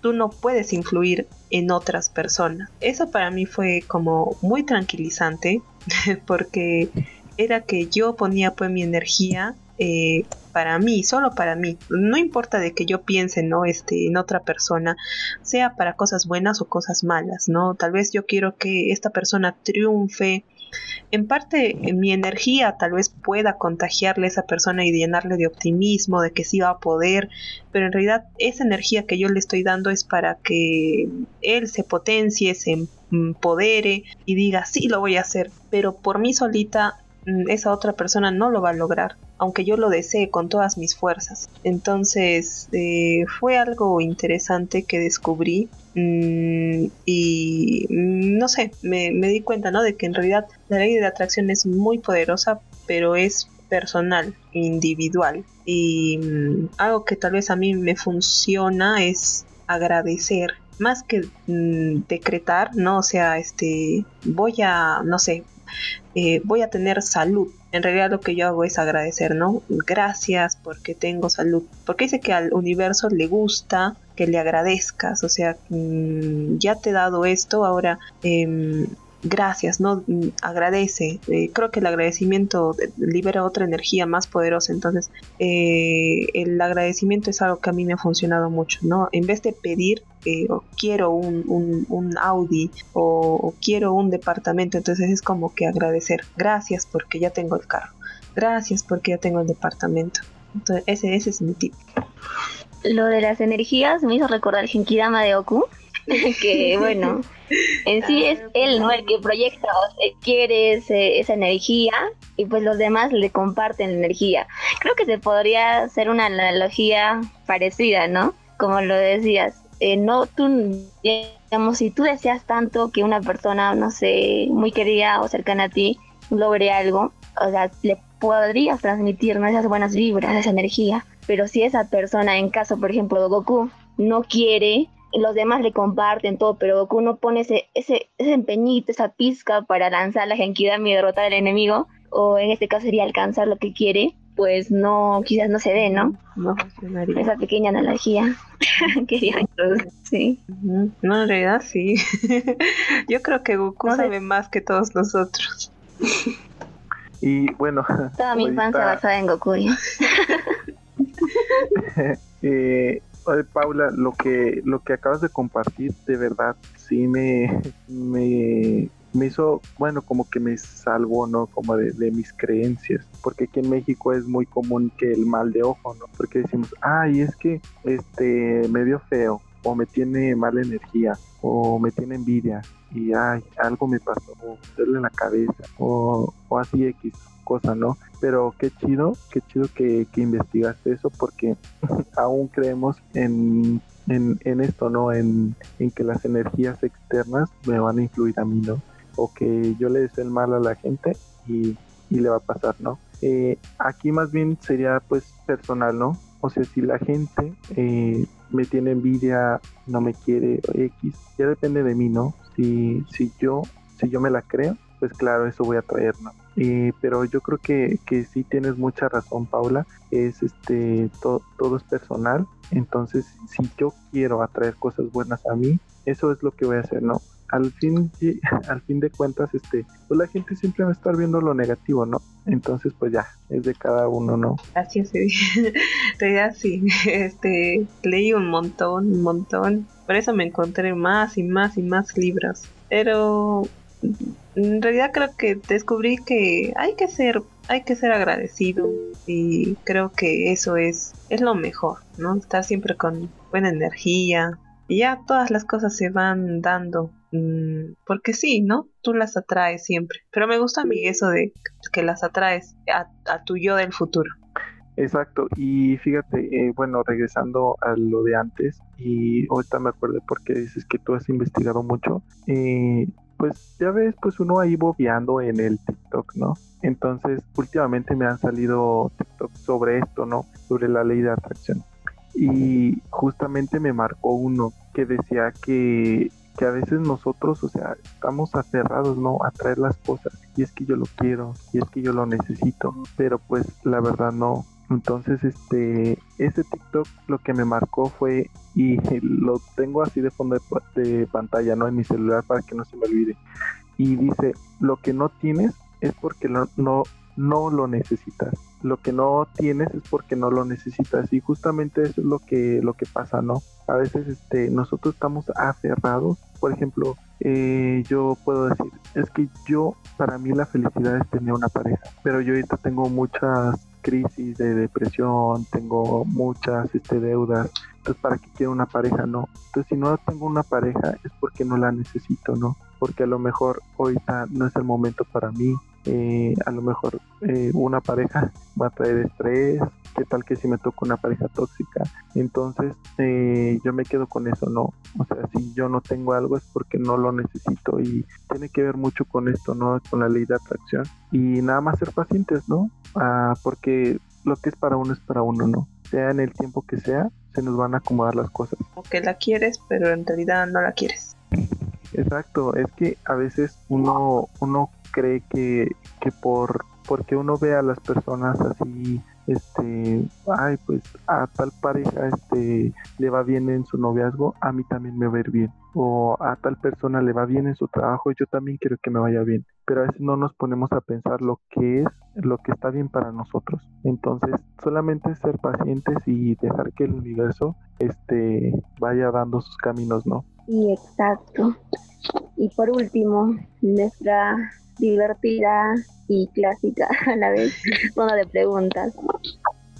Speaker 2: tú no puedes influir en otras personas. Eso para mí fue como muy tranquilizante porque era que yo ponía pues mi energía eh, para mí, solo para mí. No importa de que yo piense, ¿no? Este, en otra persona, sea para cosas buenas o cosas malas, ¿no? Tal vez yo quiero que esta persona triunfe en parte mi energía tal vez pueda contagiarle a esa persona y llenarle de optimismo, de que sí va a poder, pero en realidad esa energía que yo le estoy dando es para que él se potencie, se empodere y diga, sí, lo voy a hacer, pero por mí solita esa otra persona no lo va a lograr, aunque yo lo desee con todas mis fuerzas. Entonces eh, fue algo interesante que descubrí mm, y mm, no sé, me, me, di cuenta ¿no? de que en realidad la ley de atracción es muy poderosa, pero es personal, individual. Y algo que tal vez a mí me funciona es agradecer más que decretar, ¿no? O sea, este, voy a, no sé, eh, voy a tener salud. En realidad lo que yo hago es agradecer, ¿no? Gracias porque tengo salud. Porque dice que al universo le gusta que le agradezcas. O sea, mm, ya te he dado esto, ahora eh, gracias, ¿no? Mm, agradece. Eh, creo que el agradecimiento libera otra energía más poderosa. Entonces, eh, el agradecimiento es algo que a mí me ha funcionado mucho, ¿no? En vez de pedir, eh, quiero un, un, Audi o, quiero un departamento, entonces es como que agradecer. Gracias porque ya tengo el carro. Gracias porque ya tengo el departamento. Entonces, ese, ese es mi tip.
Speaker 4: Lo de las energías me hizo recordar Genkidama de Oku, que bueno, en sí es él, ¿no? El que proyecta o quiere esa energía y pues los demás le comparten la energía. Creo que se podría hacer una analogía parecida, ¿no? Como lo decías, eh, no tú, digamos, si tú deseas tanto que una persona, no sé, muy querida o cercana a ti logre algo, o sea, le podrías transmitir esas buenas vibras, esa energía. Pero si esa persona, en caso, por ejemplo, de Goku, no quiere los demás le comparten todo, pero Goku no pone ese, ese, ese empeñito, esa pizca para lanzar la Genkidama y derrotar al enemigo, o en este caso sería alcanzar lo que quiere, pues no, quizás no se dé, ¿no?
Speaker 2: No funcionaría.
Speaker 4: Esa pequeña analogía quería introducir, sí.
Speaker 2: No, en realidad sí. Yo creo que Goku sabe más que todos nosotros.
Speaker 3: y bueno.
Speaker 4: Toda mi infancia basada en Goku.
Speaker 3: eh, Paula, lo que, lo que acabas de compartir, de verdad, sí me, me, hizo, bueno, como que me salvó, ¿no? Como de, mis creencias, porque aquí en México es muy común que el mal de ojo, ¿no? Porque decimos, ay, es que este me vio feo, o me tiene mala energía, o me tiene envidia, y ay, algo me pasó, o en la cabeza, o, o así X cosa, ¿no? Pero qué chido, qué chido que, que investigaste eso porque aún creemos en, en, esto, ¿no? En, en, que las energías externas me van a influir a mí, ¿no? O que yo le deseo el mal a la gente y, le va a pasar, ¿no? Eh, aquí más bien sería pues personal, ¿no? O sea, si la gente eh, me tiene envidia, no me quiere, X, ya depende de mí, ¿no? Si, si yo, si yo me la creo, pues claro, eso voy a traer, ¿no? Eh, pero yo creo que, que sí tienes mucha razón, Paula. Es este todo es personal. Entonces, si yo quiero atraer cosas buenas a mí, eso es lo que voy a hacer, ¿no? Al fin, al fin de cuentas, este, pues la gente siempre va a estar viendo lo negativo, ¿no? Entonces, pues ya, es de cada uno, ¿no?
Speaker 2: Así es, realidad sí, este, leí un montón, un montón. Por eso me encontré más y más y más libros. Pero en realidad creo que descubrí que hay que ser hay que ser agradecido y creo que eso es es lo mejor no estar siempre con buena energía y ya todas las cosas se van dando mm, porque sí no tú las atraes siempre pero me gusta a mí eso de que las atraes a, a tu yo del futuro
Speaker 3: Exacto, y fíjate, eh, bueno, regresando a lo de antes, y ahorita me acuerdo porque dices que tú has investigado mucho, eh, pues ya ves, pues uno ahí bobeando en el TikTok, ¿no? Entonces, últimamente me han salido TikTok sobre esto, ¿no? Sobre la ley de atracción. Y justamente me marcó uno que decía que, que a veces nosotros, o sea, estamos aferrados, ¿no? A traer las cosas. Y es que yo lo quiero, y es que yo lo necesito. Pero pues la verdad no, entonces, este, ese TikTok lo que me marcó fue, y lo tengo así de fondo de, pantalla, ¿no? En mi celular para que no se me olvide. Y dice, lo que no tienes es porque no, no lo necesitas. lo que no tienes es porque no lo necesitas. Y justamente eso es lo que lo que pasa no a veces este nosotros estamos aferrados. Por ejemplo eh, yo puedo decir es que yo para mí la felicidad es tener una pareja pero yo ahorita tengo muchas crisis de depresión tengo muchas este deudas. Entonces para qué quiero una pareja no entonces si no tengo una pareja es porque no la necesito no porque a lo mejor ahorita no es el momento para mí eh, a lo mejor eh, una pareja va a traer estrés, qué tal que si me toca una pareja tóxica, entonces eh, yo me quedo con eso, no, o sea, si yo no tengo algo es porque no lo necesito y tiene que ver mucho con esto, ¿no? Con la ley de atracción y nada más ser pacientes, ¿no? Ah, porque lo que es para uno es para uno, ¿no? Sea en el tiempo que sea, se nos van a acomodar las cosas.
Speaker 2: O que la quieres, pero en realidad no la quieres.
Speaker 3: Exacto, es que a veces uno, uno cree que, que por porque uno ve a las personas así este ay pues a tal pareja este le va bien en su noviazgo a mí también me va a ir bien. O a tal persona le va bien en su trabajo yo también quiero que me vaya bien. Pero a veces no nos ponemos a pensar lo que es lo que está bien para nosotros. Entonces solamente ser pacientes y dejar que el universo este vaya dando sus caminos no
Speaker 4: y exacto. Y por último nuestra divertida y clásica a la vez, una de preguntas.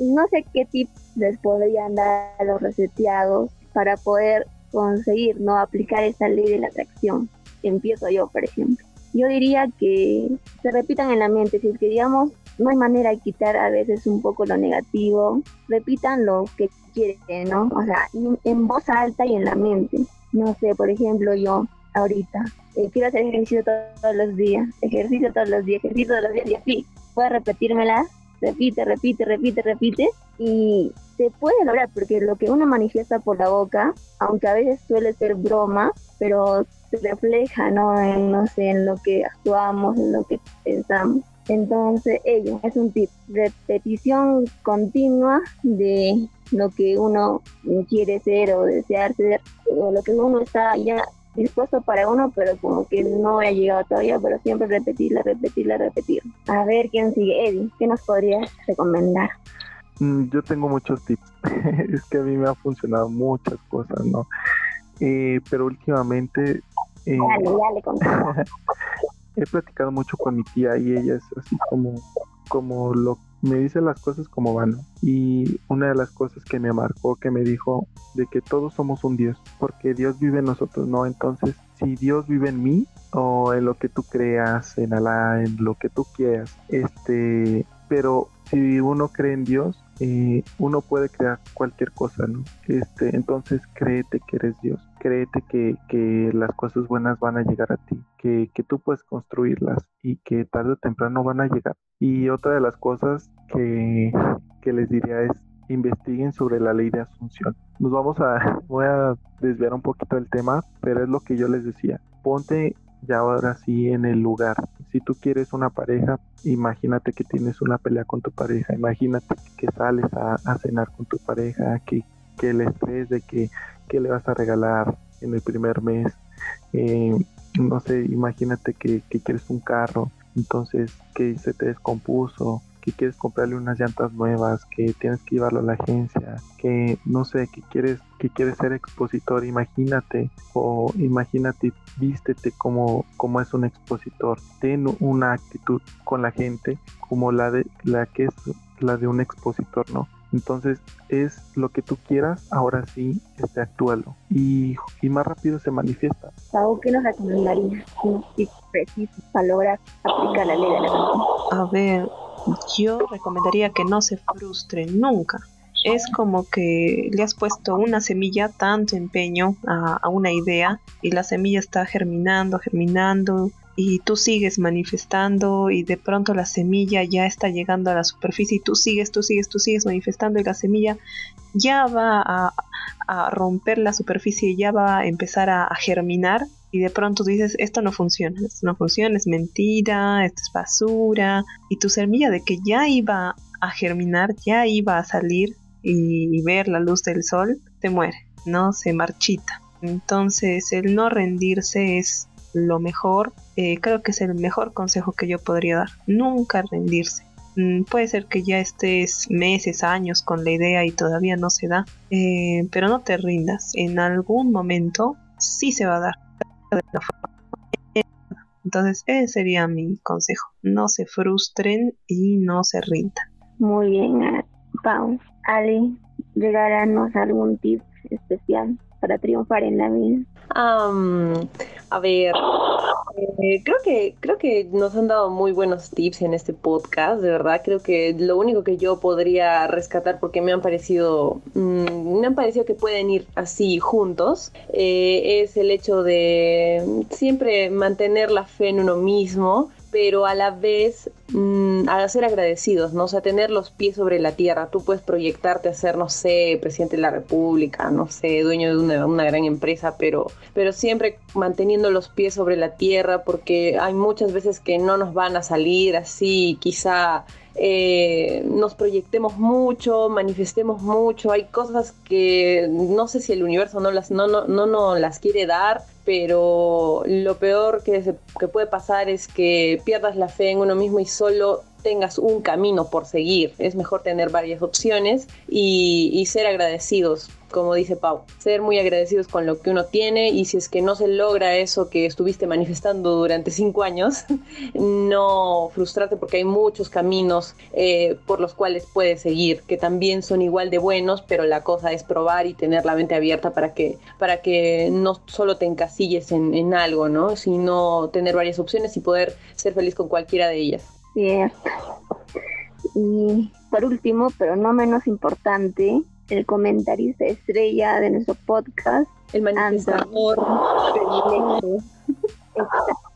Speaker 4: No sé qué tips les podrían dar a los reseteados para poder conseguir no aplicar esa ley de la atracción. Empiezo yo, por ejemplo. Yo diría que se repitan en la mente, si es que digamos no hay manera de quitar a veces un poco lo negativo, repitan lo que quieren, ¿no? O sea, en voz alta y en la mente. No sé, por ejemplo, yo ahorita. Eh, quiero hacer ejercicio todos los días, ejercicio todos los días, ejercicio todos los días y así. Puedes repetírmela, repite, repite, repite, repite y se puede lograr porque lo que uno manifiesta por la boca, aunque a veces suele ser broma, pero se refleja, ¿no? En, no sé, en lo que actuamos, en lo que pensamos. Entonces, ello es un tip, repetición continua de lo que uno quiere ser o desear ser, o lo que uno está ya dispuesto para uno, pero como que no ha llegado todavía, pero siempre repetirla, repetirla, repetir. A ver quién sigue, Eddie, ¿qué nos podrías recomendar?
Speaker 3: Mm, yo tengo muchos tips, es que a mí me ha funcionado muchas cosas, ¿no? Eh, pero últimamente...
Speaker 4: Eh, dale, dale,
Speaker 3: he platicado mucho con mi tía y ella es así como, como lo me dice las cosas como van. Y una de las cosas que me marcó, que me dijo, de que todos somos un Dios, porque Dios vive en nosotros, ¿no? Entonces, si Dios vive en mí, o en lo que tú creas, en Alá, en lo que tú quieras, este, pero si uno cree en Dios, eh, uno puede crear cualquier cosa, ¿no? Este, entonces créete que eres Dios, créete que, que las cosas buenas van a llegar a ti, que, que, tú puedes construirlas y que tarde o temprano van a llegar. Y otra de las cosas que, que les diría es investiguen sobre la ley de asunción. Nos vamos a, voy a desviar un poquito el tema, pero es lo que yo les decía. Ponte ya ahora sí en el lugar. Si tú quieres una pareja, imagínate que tienes una pelea con tu pareja, imagínate que sales a, cenar con tu pareja, que, que el estrés de que, que, le vas a regalar en el primer mes, eh, no sé, imagínate que, que quieres un carro, entonces que se te descompuso, que quieres comprarle unas llantas nuevas, que tienes que llevarlo a la agencia, que no sé, que quieres, que quieres ser expositor, imagínate, o imagínate, vístete como, como es un expositor, ten una actitud con la gente como la de la que es la de un expositor, ¿no? Entonces es lo que tú quieras, ahora sí, este, actúalo. Y, y más rápido se manifiesta.
Speaker 4: ¿qué nos recomendarías? Un para lograr aplicar la ley de la
Speaker 2: A ver, yo recomendaría que no se frustre nunca. Es como que le has puesto una semilla, tanto empeño a, una idea y la semilla está germinando, germinando y tú sigues manifestando y de pronto la semilla ya está llegando a la superficie y tú sigues, tú sigues, tú sigues manifestando y la semilla ya va a, romper la superficie ya va a empezar a, germinar y de pronto dices, esto no funciona, esto no funciona, es mentira, esto es basura, y tu semilla de que ya iba a germinar, ya iba a salir y ver la luz del sol, te muere, ¿no? Se marchita. Entonces el no rendirse es lo mejor, eh, creo que es el mejor consejo que yo podría dar, nunca rendirse. Mm, puede ser que ya estés meses, años con la idea y todavía no se da, eh, pero no te rindas. En algún momento sí se va a dar. Entonces ese sería mi consejo. No se frustren y no se rindan.
Speaker 4: Muy bien, Pau. Ali, regálanos algún tip especial para triunfar en la vida.
Speaker 5: a ver, eh, creo que creo que nos han dado muy buenos tips en este podcast, de verdad. Creo que lo único que yo podría rescatar, porque me han parecido, mm, me han parecido que pueden ir así juntos, eh, es el hecho de siempre mantener la fe en uno mismo pero a la vez mm, a ser agradecidos, ¿no? O tener los pies sobre la tierra. Tú puedes proyectarte a ser, no sé, presidente de la República, no sé, dueño de una, una, gran empresa, pero, pero siempre manteniendo los pies sobre la tierra, porque hay muchas veces que no nos van a salir así, quizá eh, nos proyectemos mucho, manifestemos mucho. Hay cosas que no sé si el universo no las, no, no, no, no las quiere dar, pero lo peor que, que puede pasar es que pierdas la fe en uno mismo y solo tengas un camino por seguir. Es mejor tener varias opciones y, y ser agradecidos como dice Pau, ser muy agradecidos con lo que uno tiene y si es que no se logra eso que estuviste manifestando durante cinco años, no frustrarte porque hay muchos caminos eh, por los cuales puedes seguir, que también son igual de buenos, pero la cosa es probar y tener la mente abierta para que, para que no solo te encasilles en, en algo, ¿no? sino tener varias opciones y poder ser feliz con cualquiera de ellas.
Speaker 4: Cierto. Y por último, pero no menos importante, el comentarista estrella de nuestro podcast.
Speaker 5: El manifestador,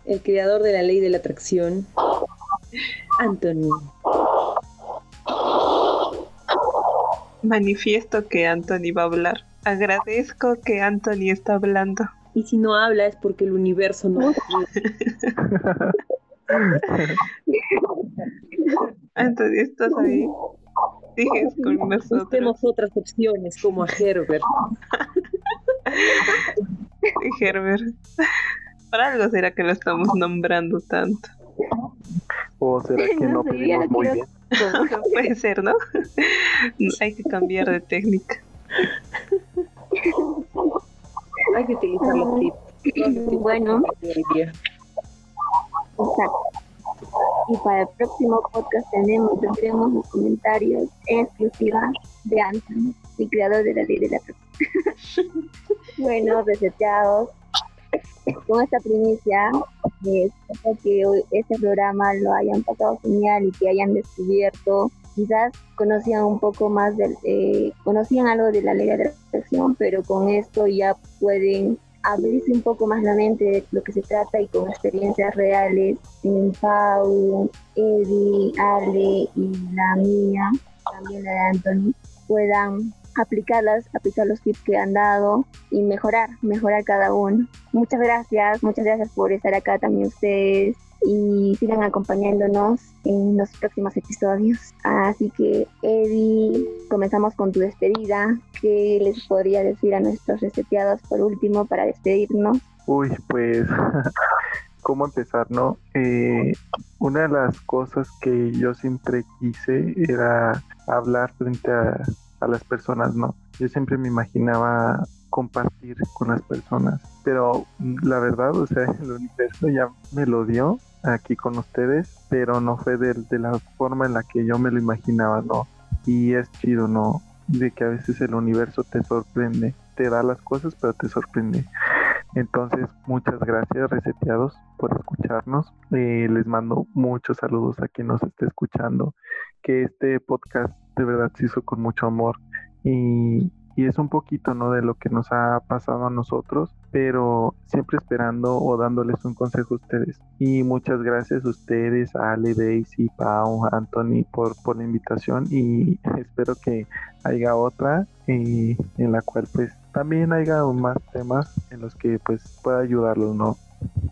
Speaker 5: el creador de la ley de la atracción, Anthony.
Speaker 2: Manifiesto que Anthony va a hablar. Agradezco que Anthony está hablando.
Speaker 5: Y si no habla es porque el universo no.
Speaker 2: Anthony, ¿estás ahí? Sigues con nosotros.
Speaker 5: Busquemos otras opciones como a Herbert.
Speaker 2: Herbert. Por algo será que lo estamos nombrando tanto.
Speaker 3: ¿O será que no pedimos muy bien?
Speaker 2: Puede ser, ¿no? Hay que cambiar de técnica.
Speaker 5: Hay que utilizar los tips.
Speaker 4: Bueno. Exacto. Y para el próximo podcast tenemos, tendremos los comentarios exclusivos de Anthony, el creador de la ley de la Bueno, reseteados, con esta primicia, espero que este programa lo hayan pasado genial y que hayan descubierto, quizás conocían un poco más, del, eh, conocían algo de la ley de la atracción, pero con esto ya pueden abrirse un poco más la mente de lo que se trata y con experiencias reales en Pau, Eddie, Ale y la mía, también la de Anthony, puedan aplicarlas, aplicar los tips que han dado y mejorar, mejorar cada uno. Muchas gracias, muchas gracias por estar acá también ustedes y sigan acompañándonos en los próximos episodios. Así que, Eddie, comenzamos con tu despedida. ¿Qué les podría decir a nuestros reseteados por último para despedirnos?
Speaker 3: Uy, pues, ¿cómo empezar, no? Eh, una de las cosas que yo siempre quise era hablar frente a, a las personas, ¿no? Yo siempre me imaginaba compartir con las personas, pero la verdad, o sea, el universo ya me lo dio aquí con ustedes, pero no fue de, de, la forma en la que yo me lo imaginaba, ¿no? Y es chido, ¿no? De que a veces el universo te sorprende, te da las cosas, pero te sorprende. Entonces, muchas gracias, reseteados, por escucharnos. Eh, les mando muchos saludos a quien nos esté escuchando. Que este podcast de verdad se hizo con mucho amor y, y es un poquito, ¿no? De lo que nos ha pasado a nosotros pero siempre esperando o dándoles un consejo a ustedes. Y muchas gracias a ustedes, a Ale, Daisy, Pau, Anthony, por, por la invitación y espero que haya otra eh, en la cual pues también haya más temas en los que pues pueda ayudarlos, ¿no?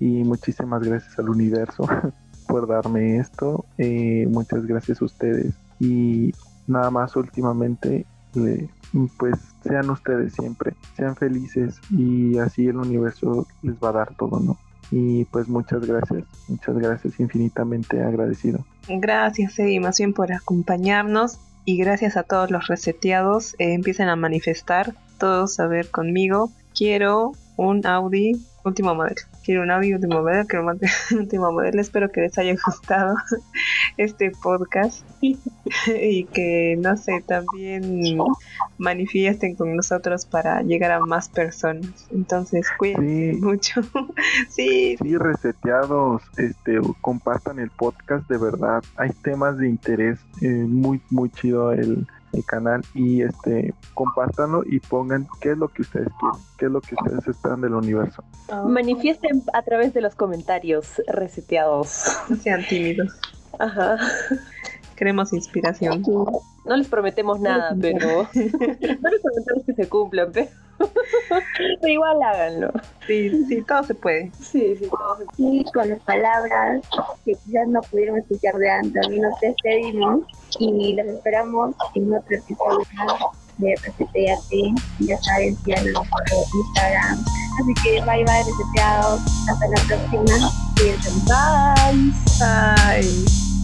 Speaker 3: Y muchísimas gracias al universo por darme esto. Eh, muchas gracias a ustedes. Y nada más últimamente le pues sean ustedes siempre, sean felices y así el universo les va a dar todo, ¿no? y pues muchas gracias, muchas gracias, infinitamente agradecido.
Speaker 2: Gracias, Eddie, más bien por acompañarnos y gracias a todos los reseteados. Eh, empiecen a manifestar, todos a ver conmigo. Quiero un Audi último modelo. Quiero un Audi último modelo, quiero un último modelo. Espero que les haya gustado este podcast y que, no sé, también manifiesten con nosotros para llegar a más personas. Entonces, cuídense mucho. sí.
Speaker 3: Sí, reseteados, este, compartan el podcast de verdad. Hay temas de interés eh, muy, muy chido el el canal y este compártanlo y pongan qué es lo que ustedes quieren, qué es lo que ustedes esperan del universo.
Speaker 5: Manifiesten a través de los comentarios reseteados.
Speaker 2: No sean tímidos. Ajá. Queremos inspiración.
Speaker 5: No les prometemos nada, pero no les prometemos que se cumplan, pero, igual háganlo.
Speaker 2: Sí, sí, todo se puede.
Speaker 5: Sí, sí, todo se
Speaker 4: puede. Y con las palabras que quizás no pudieron escuchar de antes, nos despedimos y los esperamos en otro episodio de Reseteate. Ya saben, síganos por Instagram. Así que bye bye, reseteados. Hasta la próxima.
Speaker 5: Bye.
Speaker 2: Bye.